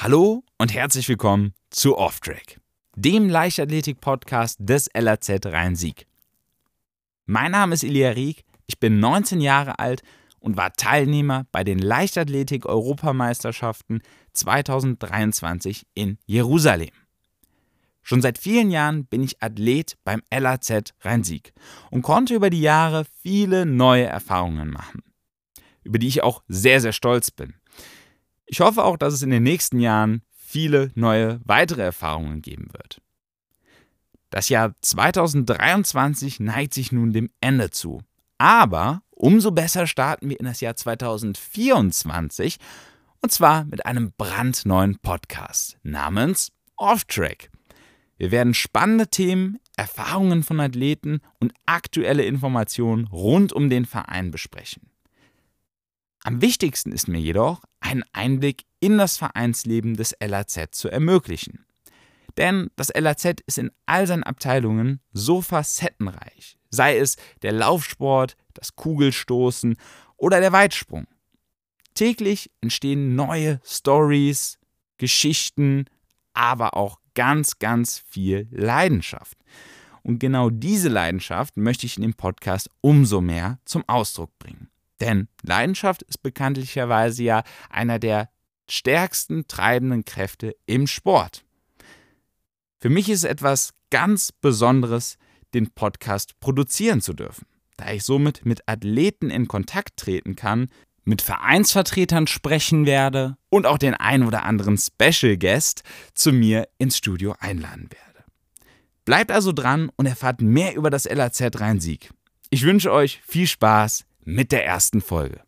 Hallo und herzlich willkommen zu Off Track, dem Leichtathletik-Podcast des LAZ Rhein-Sieg. Mein Name ist Ilya Rieck, ich bin 19 Jahre alt und war Teilnehmer bei den Leichtathletik-Europameisterschaften 2023 in Jerusalem. Schon seit vielen Jahren bin ich Athlet beim LAZ Rhein-Sieg und konnte über die Jahre viele neue Erfahrungen machen, über die ich auch sehr, sehr stolz bin. Ich hoffe auch, dass es in den nächsten Jahren viele neue weitere Erfahrungen geben wird. Das Jahr 2023 neigt sich nun dem Ende zu. Aber umso besser starten wir in das Jahr 2024 und zwar mit einem brandneuen Podcast namens Off Track. Wir werden spannende Themen, Erfahrungen von Athleten und aktuelle Informationen rund um den Verein besprechen. Am wichtigsten ist mir jedoch, einen Einblick in das Vereinsleben des LAZ zu ermöglichen. Denn das LAZ ist in all seinen Abteilungen so facettenreich, sei es der Laufsport, das Kugelstoßen oder der Weitsprung. Täglich entstehen neue Stories, Geschichten, aber auch ganz, ganz viel Leidenschaft. Und genau diese Leidenschaft möchte ich in dem Podcast umso mehr zum Ausdruck bringen. Denn Leidenschaft ist bekanntlicherweise ja einer der stärksten treibenden Kräfte im Sport. Für mich ist etwas ganz Besonderes, den Podcast produzieren zu dürfen, da ich somit mit Athleten in Kontakt treten kann, mit Vereinsvertretern sprechen werde und auch den ein oder anderen Special Guest zu mir ins Studio einladen werde. Bleibt also dran und erfahrt mehr über das LAZ Rhein-Sieg. Ich wünsche euch viel Spaß mit der ersten Folge.